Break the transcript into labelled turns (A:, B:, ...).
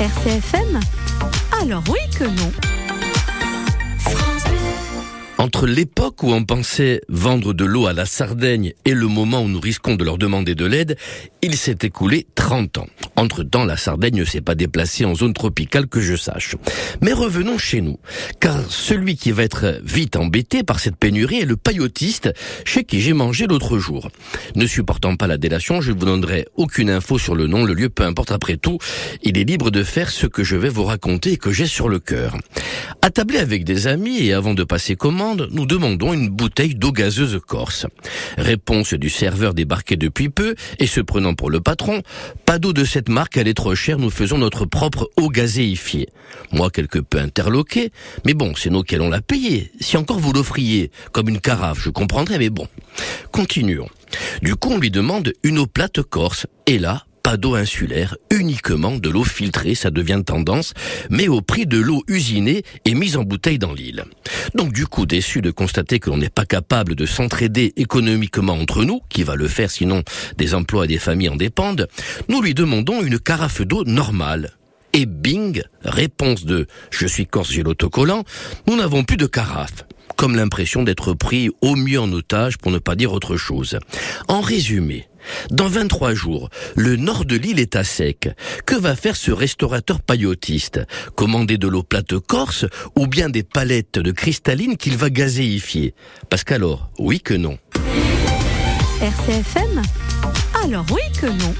A: RCFM Alors oui que non.
B: Entre l'époque où on pensait vendre de l'eau à la Sardaigne et le moment où nous risquons de leur demander de l'aide, il s'est écoulé 30 ans. Entre-temps, la Sardaigne ne s'est pas déplacée en zone tropicale que je sache. Mais revenons chez nous, car celui qui va être vite embêté par cette pénurie est le paillotiste chez qui j'ai mangé l'autre jour. Ne supportant pas la délation, je ne vous donnerai aucune info sur le nom, le lieu, peu importe après tout, il est libre de faire ce que je vais vous raconter et que j'ai sur le cœur. Attablé avec des amis et avant de passer commande, nous demandons une bouteille d'eau gazeuse corse. Réponse du serveur débarqué depuis peu et se prenant pour le patron, pas d'eau de cette marque, elle est trop chère, nous faisons notre propre eau gazéifiée. Moi quelque peu interloqué, mais bon, c'est nous qui allons la payer. Si encore vous l'offriez comme une carafe, je comprendrais, mais bon. Continuons. Du coup, on lui demande une eau plate corse, et là, pas d'eau insulaire, uniquement de l'eau filtrée, ça devient tendance, mais au prix de l'eau usinée et mise en bouteille dans l'île. Donc du coup, déçu de constater que l'on n'est pas capable de s'entraider économiquement entre nous, qui va le faire sinon des emplois et des familles en dépendent, nous lui demandons une carafe d'eau normale. Et bing, réponse de je suis corse, j'ai l'autocollant, nous n'avons plus de carafe comme l'impression d'être pris au mieux en otage pour ne pas dire autre chose. En résumé, dans 23 jours, le nord de l'île est à sec. Que va faire ce restaurateur paillotiste Commander de l'eau plate corse ou bien des palettes de cristalline qu'il va gazéifier? Parce qu'alors, oui que non.
A: RCFM Alors oui que non.